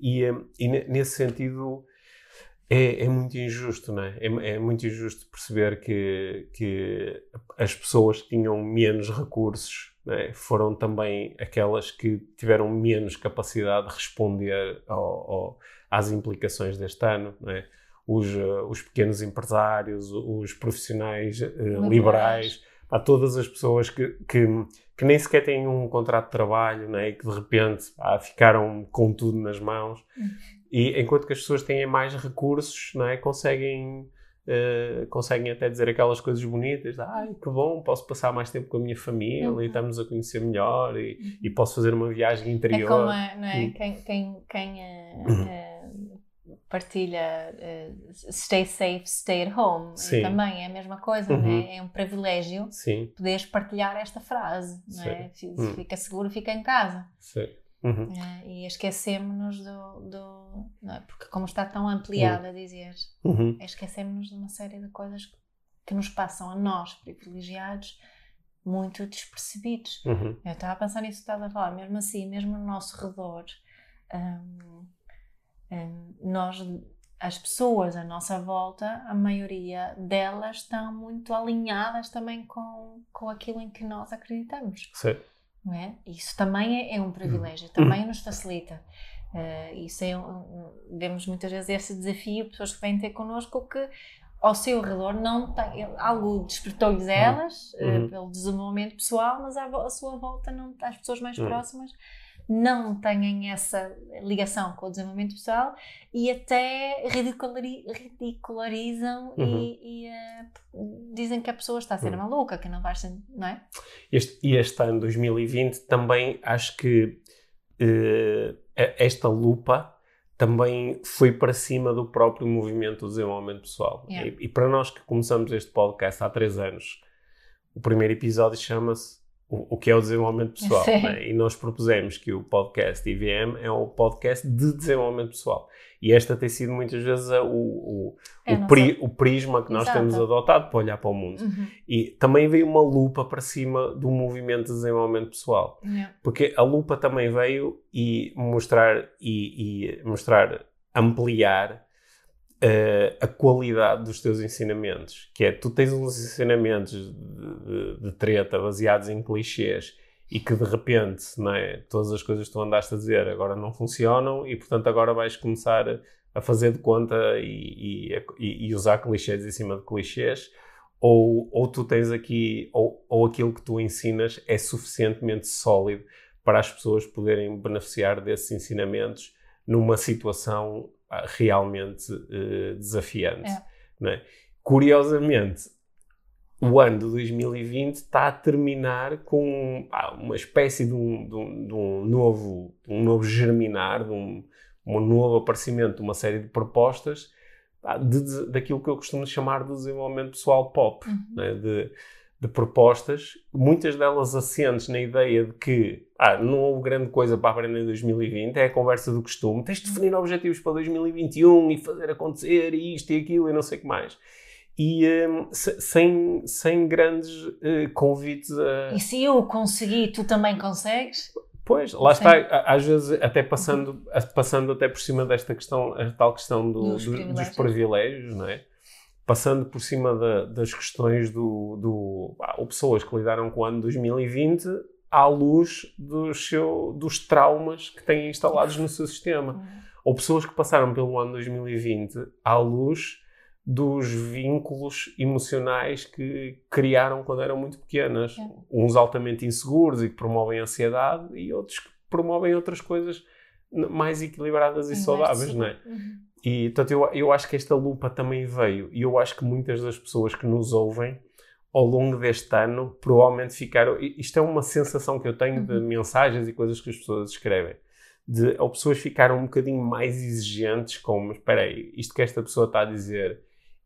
E, e nesse sentido é, é, muito injusto, não é? é? é? muito injusto perceber que, que as pessoas que tinham menos recursos é? foram também aquelas que tiveram menos capacidade de responder ao, ao, às implicações deste ano, é? os, uh, os, pequenos empresários, os profissionais uh, liberais, há todas as pessoas que, que, que, nem sequer têm um contrato de trabalho é? e que de repente ah, ficaram com tudo nas mãos. Uhum e enquanto que as pessoas têm mais recursos, não é? conseguem, uh, conseguem até dizer aquelas coisas bonitas, ai que bom, posso passar mais tempo com a minha família uhum. e estamos a conhecer melhor e, uhum. e, posso fazer uma viagem interior. É como, não é? Uhum. Quem, quem, quem uh, partilha stay safe, stay at home, também é a mesma coisa, é? Uhum. É um privilégio Sim. poderes partilhar esta frase, não é? Hum. Fica seguro, fica em casa. Sim. Uhum. Uh, e esquecemos-nos do. do é? Porque, como está tão ampliado uhum. a dizer, uhum. esquecemos-nos de uma série de coisas que nos passam a nós, privilegiados, muito despercebidos. Uhum. Eu estava a pensar nisso que estás a falar, mesmo assim, mesmo no nosso redor, um, um, nós, as pessoas à nossa volta, a maioria delas estão muito alinhadas também com, com aquilo em que nós acreditamos. Certo. Não é? Isso também é, é um privilégio, também nos facilita. Uh, isso é um, vemos muitas vezes esse desafio, pessoas que vêm ter connosco que ao seu redor não tem, algo despertou-lhes uhum. elas uhum. uh, pelo desenvolvimento pessoal, mas à, à, sua volta não, as pessoas mais uhum. próximas não têm essa ligação com o desenvolvimento pessoal e até ridiculari ridicularizam uhum. e, e uh, dizem que a pessoa está a ser uhum. maluca, que não vai ser, não é? Este, e este ano 2020 também acho que uh, esta lupa também foi para cima do próprio movimento do desenvolvimento pessoal. Yeah. E, e, para nós que começamos este podcast há três anos, o primeiro episódio chama-se o, o que é o desenvolvimento pessoal. Né? E nós propusemos que o podcast IVM é um podcast de desenvolvimento pessoal. E esta tem sido muitas vezes a, o, o, é o, pri, o, prisma que nós Exato. temos adotado para olhar para o mundo. Uhum. E também veio uma lupa para cima do movimento de desenvolvimento pessoal. Yeah. Porque a lupa também veio e mostrar, e, e mostrar ampliar uh, a qualidade dos teus ensinamentos. Que é, tu tens uns ensinamentos de, de, de treta baseados em clichês e que de repente é, todas as coisas que tu andaste a dizer agora não funcionam e portanto agora vais começar a fazer de conta e, e, e usar clichês em cima de clichês ou, ou tu tens aqui ou, ou aquilo que tu ensinas é suficientemente sólido para as pessoas poderem beneficiar desses ensinamentos numa situação realmente uh, desafiante. É. É? Curiosamente, o ano de 2020 está a terminar com ah, uma espécie de um, de um, de um novo, um novo germinar, de um, um novo aparecimento de uma série de propostas de, de, daquilo que eu costumo chamar de desenvolvimento pessoal pop, uhum. né? de, de propostas, muitas delas assentes na ideia de que ah, não houve grande coisa para aprender em 2020, é a conversa do costume, tens de definir objetivos para 2021 e fazer acontecer e isto e aquilo e não sei o que mais. E um, sem, sem grandes uh, convites a. E se eu conseguir, tu também consegues? Pois, lá Sim. está, às vezes até passando, uhum. passando até por cima desta questão, a tal questão do, dos, do, privilégios. dos privilégios, não é? Passando por cima da, das questões do, do ah, pessoas que lidaram com o ano 2020 à luz dos, seu, dos traumas que têm instalados no seu sistema. Uhum. Ou pessoas que passaram pelo ano 2020 à luz dos vínculos emocionais que criaram quando eram muito pequenas. É. Uns altamente inseguros e que promovem ansiedade e outros que promovem outras coisas mais equilibradas e saudáveis, não é? Uhum. E portanto, eu, eu acho que esta lupa também veio, e eu acho que muitas das pessoas que nos ouvem ao longo deste ano provavelmente ficaram. Isto é uma sensação que eu tenho de Uhum. mensagens e coisas que as pessoas escrevem. De, ou pessoas ficaram um bocadinho mais exigentes, como: espera aí, isto que esta pessoa está a dizer,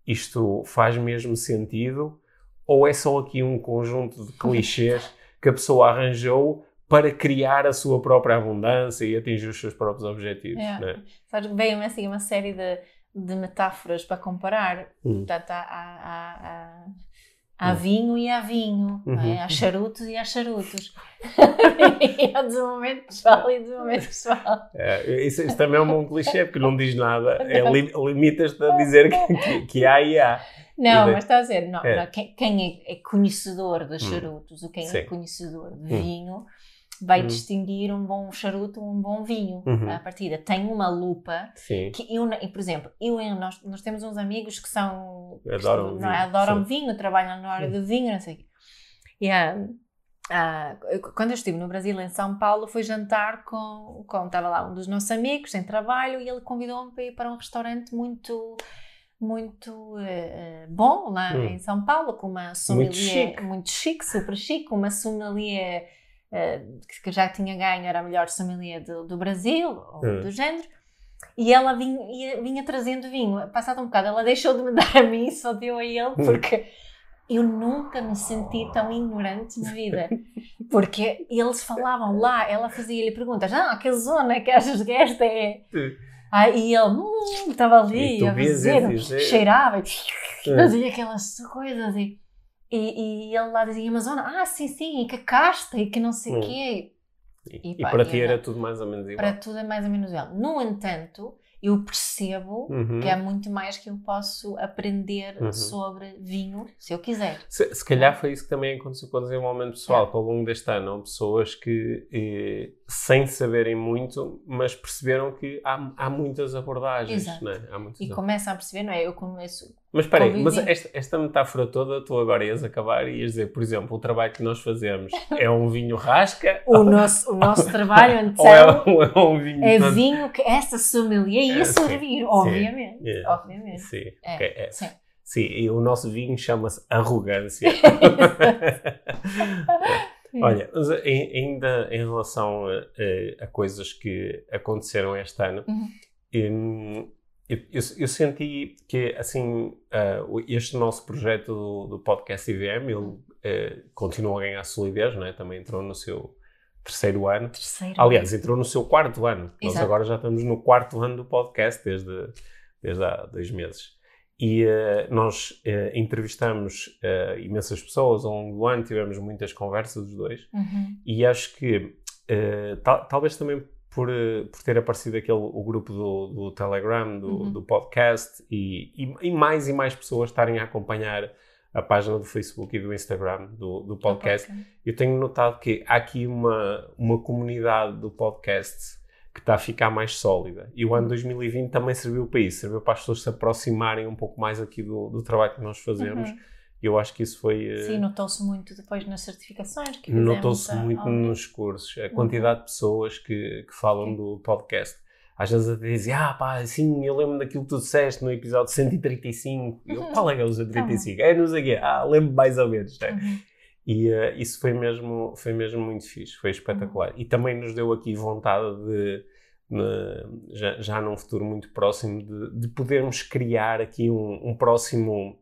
isto faz mesmo sentido? Ou é só aqui um conjunto de clichês que a pessoa arranjou para criar a sua própria abundância e atingir os seus próprios objetivos? É. é? Sabes, veio-me assim uma série de, de metáforas para comparar. Hum. Portanto, há, há, há, há, Hum. vinho e há vinho, é? Uhum. há charutos e há charutos. e <laughs> há desenvolvimento pessoal e desenvolvimento pessoal. É, isso, isso também é um bom clichê, porque não diz nada. <laughs> É, li- Limitas-te a dizer que, que, que há e há. Não, mas está a dizer, não, É. não, quem, quem é, é conhecedor de charutos ou quem é Sim. conhecedor de Hum. Vai Hum. distinguir um bom charuto um bom vinho Uhum. à partida. Tem uma lupa Sim. que eu, e, por exemplo, eu, nós, nós temos uns amigos que são que Adoram não é? vinho, adoram sim. vinho, trabalham na área do vinho, não sei quê. E ah, ah, quando eu estive no Brasil, em São Paulo, fui jantar com, com estava lá um dos nossos amigos em trabalho e ele convidou-me para ir para um restaurante muito muito eh, bom lá Hum. em São Paulo, com uma sommelier chique. muito chique, super chique, uma sommelier que- que já tinha ganho, era a melhor sommelier do, do Brasil, ou Hum. do género. E ela vinha, ia- vinha trazendo vinho. Passado um bocado, ela deixou de me <laughs> dar a mim, só deu a ele, porque eu nunca me senti tão ignorante na vida. Porque eles falavam lá, ela fazia-lhe perguntas: Ah, que zona que achas que esta é? Ah, e ele hum, estava ali a fazer, esse- esse- cheirava e É. fazia aquelas coisas. E, e, e ele lá dizia: Mas zona, ah, sim, sim, e que casta e que não sei o Hum. quê. E, E e pá, para e ti era- era tudo mais ou menos igual. Para tudo é mais ou menos igual. No entanto, eu percebo Uhum. que há muito mais que eu posso aprender Uhum. sobre vinho, se eu quiser. Se, se calhar foi isso que também aconteceu com o desenvolvimento pessoal, É. que ao longo deste ano há pessoas que, eh, sem saberem muito, mas perceberam que há, há muitas abordagens. Exato. É? há muitas E começam a perceber, não é? Eu começo. Mas espera aí, mas esta, esta metáfora toda, tu agora ias acabar e ias dizer, por exemplo, o trabalho que nós fazemos é um vinho rasca O nosso, o nosso trabalho, <laughs> ou é, então, um- é um vinho é vinho que essa sommelier ia É, sim, servir, obviamente. É. Obviamente. Sim, É, ok, é. Sim. Sim, e o nosso vinho chama-se arrogância. <laughs> Olha, mas em- ainda em relação a, a- coisas que aconteceram este ano, Uhum. hum, eu, eu- eu senti que, assim, o- este nosso projeto do, do podcast IVM, ele eh, continua a ganhar solidez, não é? também entrou no seu terceiro ano. Terceiro. Aliás, entrou no seu quarto ano. Nós Exato. agora já estamos no quarto ano do podcast, desde, desde há dois meses. E eh, nós eh, entrevistamos imensas pessoas ao longo do ano, tivemos muitas conversas os dois. Uhum. E acho que, tal- talvez também por, eh, por ter aparecido aquele, o grupo do, do Telegram, do, Uhum. do podcast, e, e, e mais e mais pessoas estarem a acompanhar a página do Facebook e do Instagram do, do podcast, eu tenho notado que há aqui uma, uma comunidade do podcast que está a ficar mais sólida. E o ano 2020 também serviu para isso, serviu para as pessoas se aproximarem um pouco mais aqui do, do trabalho que nós fazemos. Uhum. Eu acho que isso foi. eh, Sim, notou-se muito depois nas certificações que. Notou-se muito nos cursos, a quantidade de pessoas que, que falam Sim. do podcast. Às vezes até dizem, ah pá, sim, eu lembro daquilo que tu disseste no episódio 135. E eu, Uhum. qual é que é o 135? É, não sei o quê. Ah, lembro mais ou menos. né? Uhum. E eh, isso foi mesmo, foi mesmo muito fixe, foi espetacular. E também nos deu aqui vontade de, ne- já, já num futuro muito próximo, de, de podermos criar aqui um, um próximo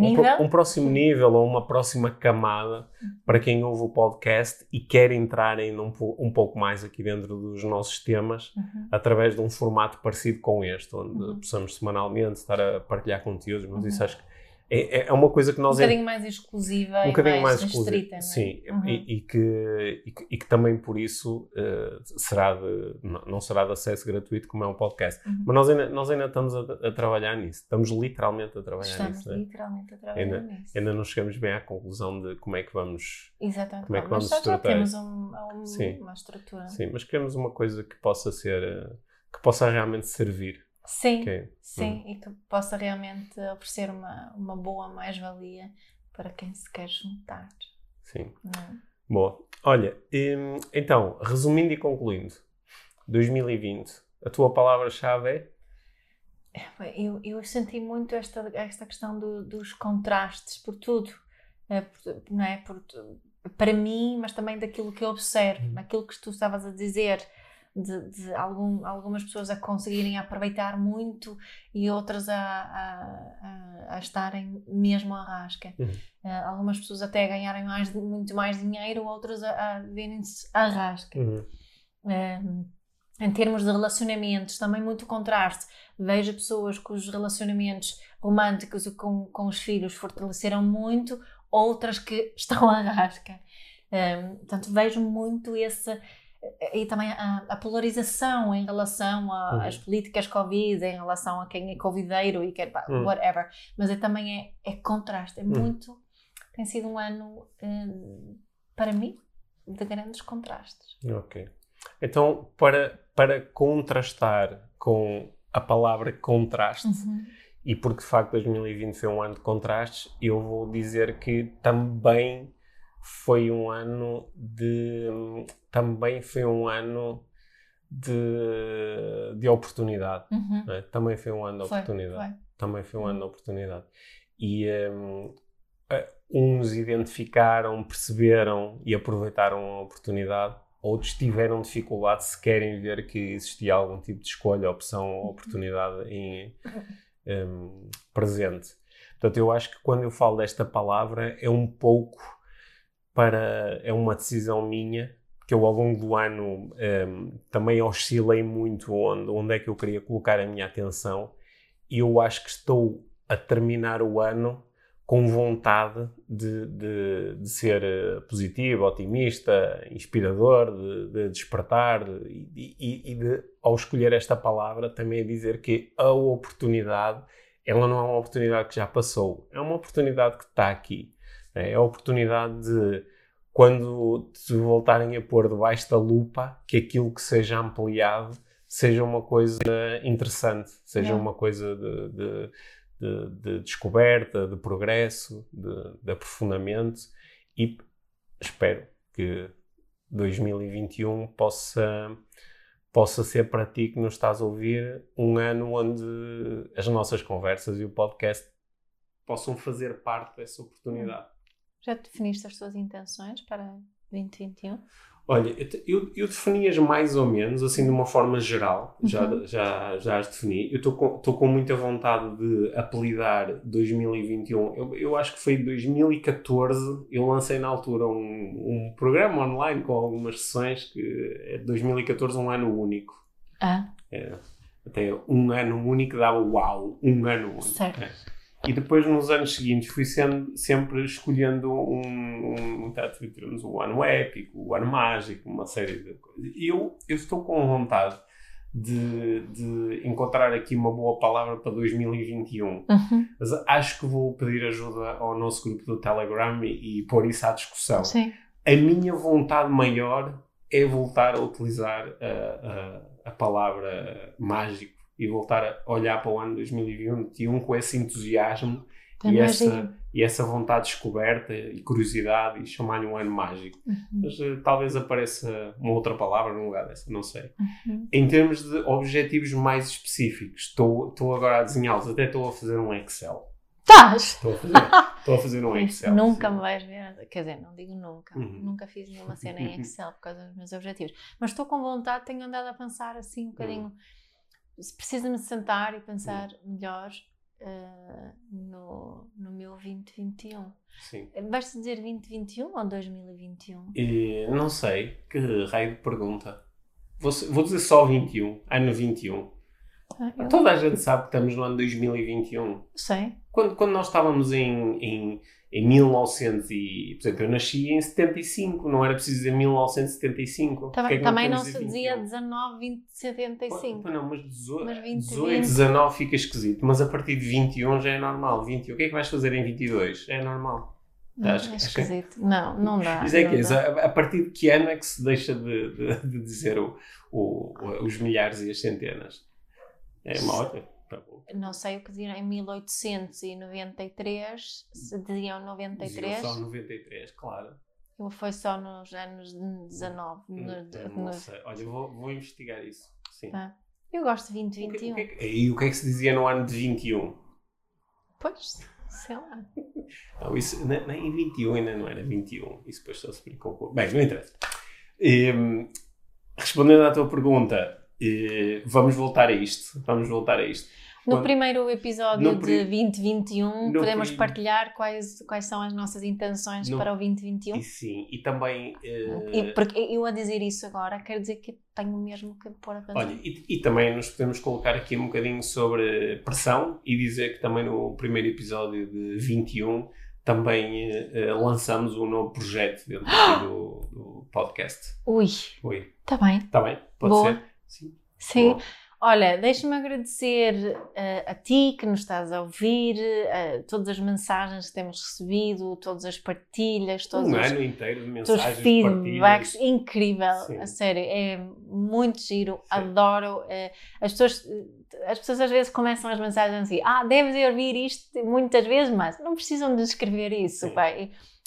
Nível? um próximo nível ou uma próxima camada para quem ouve o podcast e quer entrar em um, um pouco mais aqui dentro dos nossos temas Uhum. através de um formato parecido com este, onde Uhum. possamos semanalmente estar a partilhar conteúdos, mas isso Uhum. acho que é, é uma coisa que Um nós bocadinho mais exclusiva um e bocadinho mais, mais, restrita, é? Sim, Uhum. e, e que, e, que, e que também por isso eh, será de, não não será de acesso gratuito como é um podcast. Uhum. Mas nós ainda, nós ainda estamos a, a trabalhar nisso. Estamos literalmente a trabalhar Estamos nisso. né? literalmente a trabalhar Ainda- nisso. Ainda não chegamos bem à conclusão de como é que vamos. Exatamente. como é que Mas vamos já, já temos um, um- Sim. uma estrutura. Sim, mas queremos uma coisa que possa ser. eh, que possa realmente servir. Sim, ok? sim, e que possa realmente oferecer uma, uma boa mais-valia para quem se quer juntar. Sim. é? Boa. Olha, hum, então, resumindo e concluindo, 2020, a tua palavra-chave é? Eu, eu senti muito esta, esta questão do- dos contrastes por tudo, por- não é? Por para mim, mas também daquilo que eu observo, Uhum. naquilo que tu estavas a dizer, de, de algum- algumas pessoas a conseguirem aproveitar muito e outras a, a, a- a estarem mesmo à rasca. Uhum. Eh, algumas pessoas até a ganharem mais, muito mais dinheiro, outras a, a verem-se à rasca. Uhum. Um, em termos de relacionamentos, também muito contraste. Vejo pessoas cujos relacionamentos românticos com, com os filhos fortaleceram muito, outras que <laughs> estão à rasca. Um, portanto, vejo muito esse. E também a, a polarização em relação Uhum. às políticas Covid, em relação a quem é covideiro e quer, Uhum. whatever. Mas é, também é, é contraste, é Uhum. muito. Tem sido um ano, hum, para mim, de grandes contrastes. Ok. Então, para, para contrastar com a palavra contraste, Uhum. e porque de facto 2020 foi um ano de contrastes, eu vou dizer que também foi um ano de. Também foi um ano de, de oportunidade. Uhum. não é? Também foi um ano de Foi, oportunidade. foi. também foi um ano de oportunidade. E eh, uns identificaram, perceberam e aproveitaram a oportunidade, outros tiveram dificuldade se querem ver que existia algum tipo de escolha, opção ou oportunidade em, hum, presente. Portanto, eu acho que quando eu falo desta palavra é um pouco para. é uma decisão minha, que eu ao longo do ano hum, também oscilei muito onde, onde é que eu queria colocar a minha atenção e eu acho que estou a terminar o ano com vontade de, de, de ser eh, positivo, otimista, inspirador, de, de despertar de- e, e- e de, ao escolher esta palavra também dizer que a oportunidade ela não é uma oportunidade que já passou, é uma oportunidade que está aqui. É a oportunidade de, quando te voltarem a pôr debaixo da lupa, que aquilo que seja ampliado seja uma coisa interessante, seja É. uma coisa de, de- de- de descoberta, de progresso, de, de aprofundamento e espero que 2021 possa, possa ser para ti que nos estás a ouvir um ano onde as nossas conversas e o podcast possam fazer parte dessa oportunidade. Já definiste as tuas intenções para 2021? Olha, eu, eu, defini-as mais ou menos, assim, de uma forma geral. Já, Uhum. já, já as defini. Eu estou com, com muita vontade de apelidar 2021. Eu, eu acho que foi em 2014. Eu lancei na altura um, um programa online com algumas sessões que é 2014 um ano único. Ah, É, até um ano único dava uau, um ano único. Certo. É. E depois nos anos seguintes fui sendo, sempre escolhendo um, um portanto, tivemos o ano épico, o ano mágico, uma série de coisas. E eu, eu estou com vontade de, de encontrar aqui uma boa palavra para 2021. uhum. Mas acho que vou pedir ajuda ao nosso grupo do Telegram e, e pôr isso à discussão sim. a minha vontade maior é voltar a utilizar a, a, a palavra mágico e voltar a olhar para o ano 2021 com esse entusiasmo e essa, e essa vontade de descoberta e curiosidade e chamar-lhe um ano mágico. Uhum. Mas eh, talvez apareça uma outra palavra no lugar dessa, não sei. Uhum. Em termos de objetivos mais específicos, estou estou agora a desenhá-los, até estou a fazer um Excel. Estás! Estou a fazer, estou a fazer um <laughs> Excel. nunca sim. me vais ver, quer dizer, não digo nunca, Uhum. nunca fiz nenhuma cena em <laughs> Excel por causa dos meus objetivos, mas estou com vontade, tenho andado a pensar assim um bocadinho, Uhum. Precisa-me sentar e pensar melhor eh, no, no meu 2021. Sim. Vais dizer 2021 ou 2021? E não sei, que raio de pergunta. Vou, vou dizer só 21, ano 21. Ah, eu Toda a gente sabe que estamos no ano 2021. sei. Quando, quando nós estávamos em, em, em 1900 e... Por exemplo, eu nasci em 75, não era preciso dizer 1975. Também, Porquê é que também não podemos se dizia 21? 19, 20, 75. Pô, Não, mas 18, Mas 20, 18 20. 19 fica esquisito. Mas a partir de 21 já é normal. 20, o que é que vais fazer em 22? É normal. Não, Acho- é acho que- esquisito. Não, não dá. Mas é não que é dá. a, a partir de que ano é que se deixa de, de- de dizer o, o- os milhares e as centenas? É uma hora. Não sei o que diziam em 1893, se diziam 93, Diziam Só 93, claro. foi só nos anos 19. Hum, no- não no- sei. Olha, vou, vou investigar isso. Sim. Tá. Eu gosto de O que- o 2021. que é que- e o que é que se dizia no ano de 21? Pois, sei lá. <laughs> Não, isso, nem, em 21 ainda não era 21. Isso depois só se explicou. com- Bem, não interessa. Ehm, respondendo à tua pergunta, vamos voltar a isto. Vamos voltar a isto. No Quando- primeiro episódio no de 2021, no podemos prim- partilhar quais, quais são as nossas intenções No- para o 2021. E sim, e também. eh, E porque eu a dizer isso agora, quer dizer que tenho mesmo que pôr a pensar. Olha, e, e também nos podemos colocar aqui um bocadinho sobre pressão e dizer que também no primeiro episódio de 21 também eh, lançamos um novo projeto dentro <gasps> do, do podcast. Ui, Oi, está bem. está bem? Pode Boa. ser? Sim. Sim. Boa. Olha, deixa-me agradecer eh, a ti que nos estás a ouvir, eh, todas as mensagens que temos recebido, todas as partilhas, todos Um os, ano inteiro de todos mensagens, feedbacks. partilhas. Incrível, Sim. a sério, é muito giro, Sim. adoro. eh, as, pessoas, as pessoas às vezes começam as mensagens assim: Ah, deves ouvir isto muitas vezes, mas não precisam de escrever isso.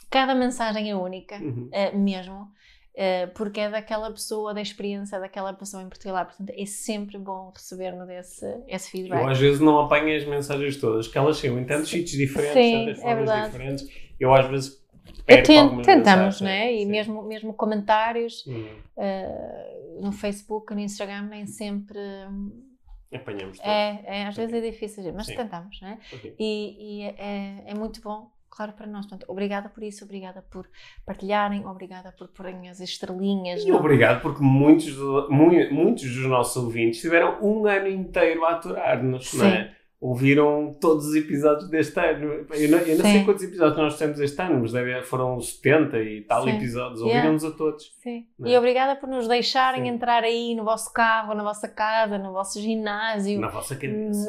Cada mensagem é única Uhum. mesmo, porque é daquela pessoa, da experiência daquela pessoa em particular. Portanto, é sempre bom recebermos esse, esse Eu feedback. às vezes não apanho as mensagens todas, que elas chegam em tantos sítios diferentes, Sim, tantas é formas verdade. diferentes. Eu às vezes Eu tentamos, né? E Sim. mesmo, mesmo comentários Uhum. eh, no Facebook, no Instagram, nem sempre. Apanhamos tudo. É, é, às vezes Ok. é difícil, mas Sim. tentamos, né? Ok. E, e é, é muito bom, claro, para nós. Portanto, obrigada por isso, obrigada por partilharem, obrigada por porem as estrelinhas. E no- obrigado, porque muitos, do- muitos dos nossos ouvintes tiveram um ano inteiro a aturar-nos, não é? Ouviram todos os episódios deste ano. Eu não, eu não sei Sim. quantos episódios nós temos este ano, mas deve, foram 70 e tal Sim. episódios. Yeah. Ouviram-nos a todos. Sim. Não E é? obrigada por nos deixarem Sim. entrar aí no vosso carro, na vossa casa, no vosso ginásio. Na vossa <laughs> cabeça.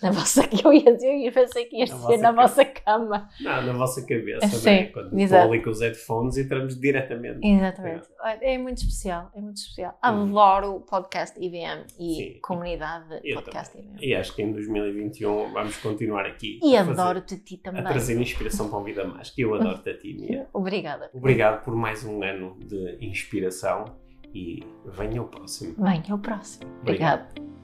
Na vossa eu ia dizer, eu pensei que ia Na ser na ca- vossa cama. não, na vossa cabeça. Sim, não é? Quando exato. ali com os headphones entramos diretamente. Exatamente. É muito especial, é muito especial. Uhum. Adoro o podcast IBM e Sim. comunidade Eu podcast IBM. E acho que em 2021 vamos continuar aqui E a adoro-te a ti a também. trazer inspiração para a vida mágica. Eu adoro-te a ti, Mia. <laughs> Obrigada. Obrigado por mais um ano de inspiração e venha o próximo. Venha o próximo. Obrigado. Obrigada.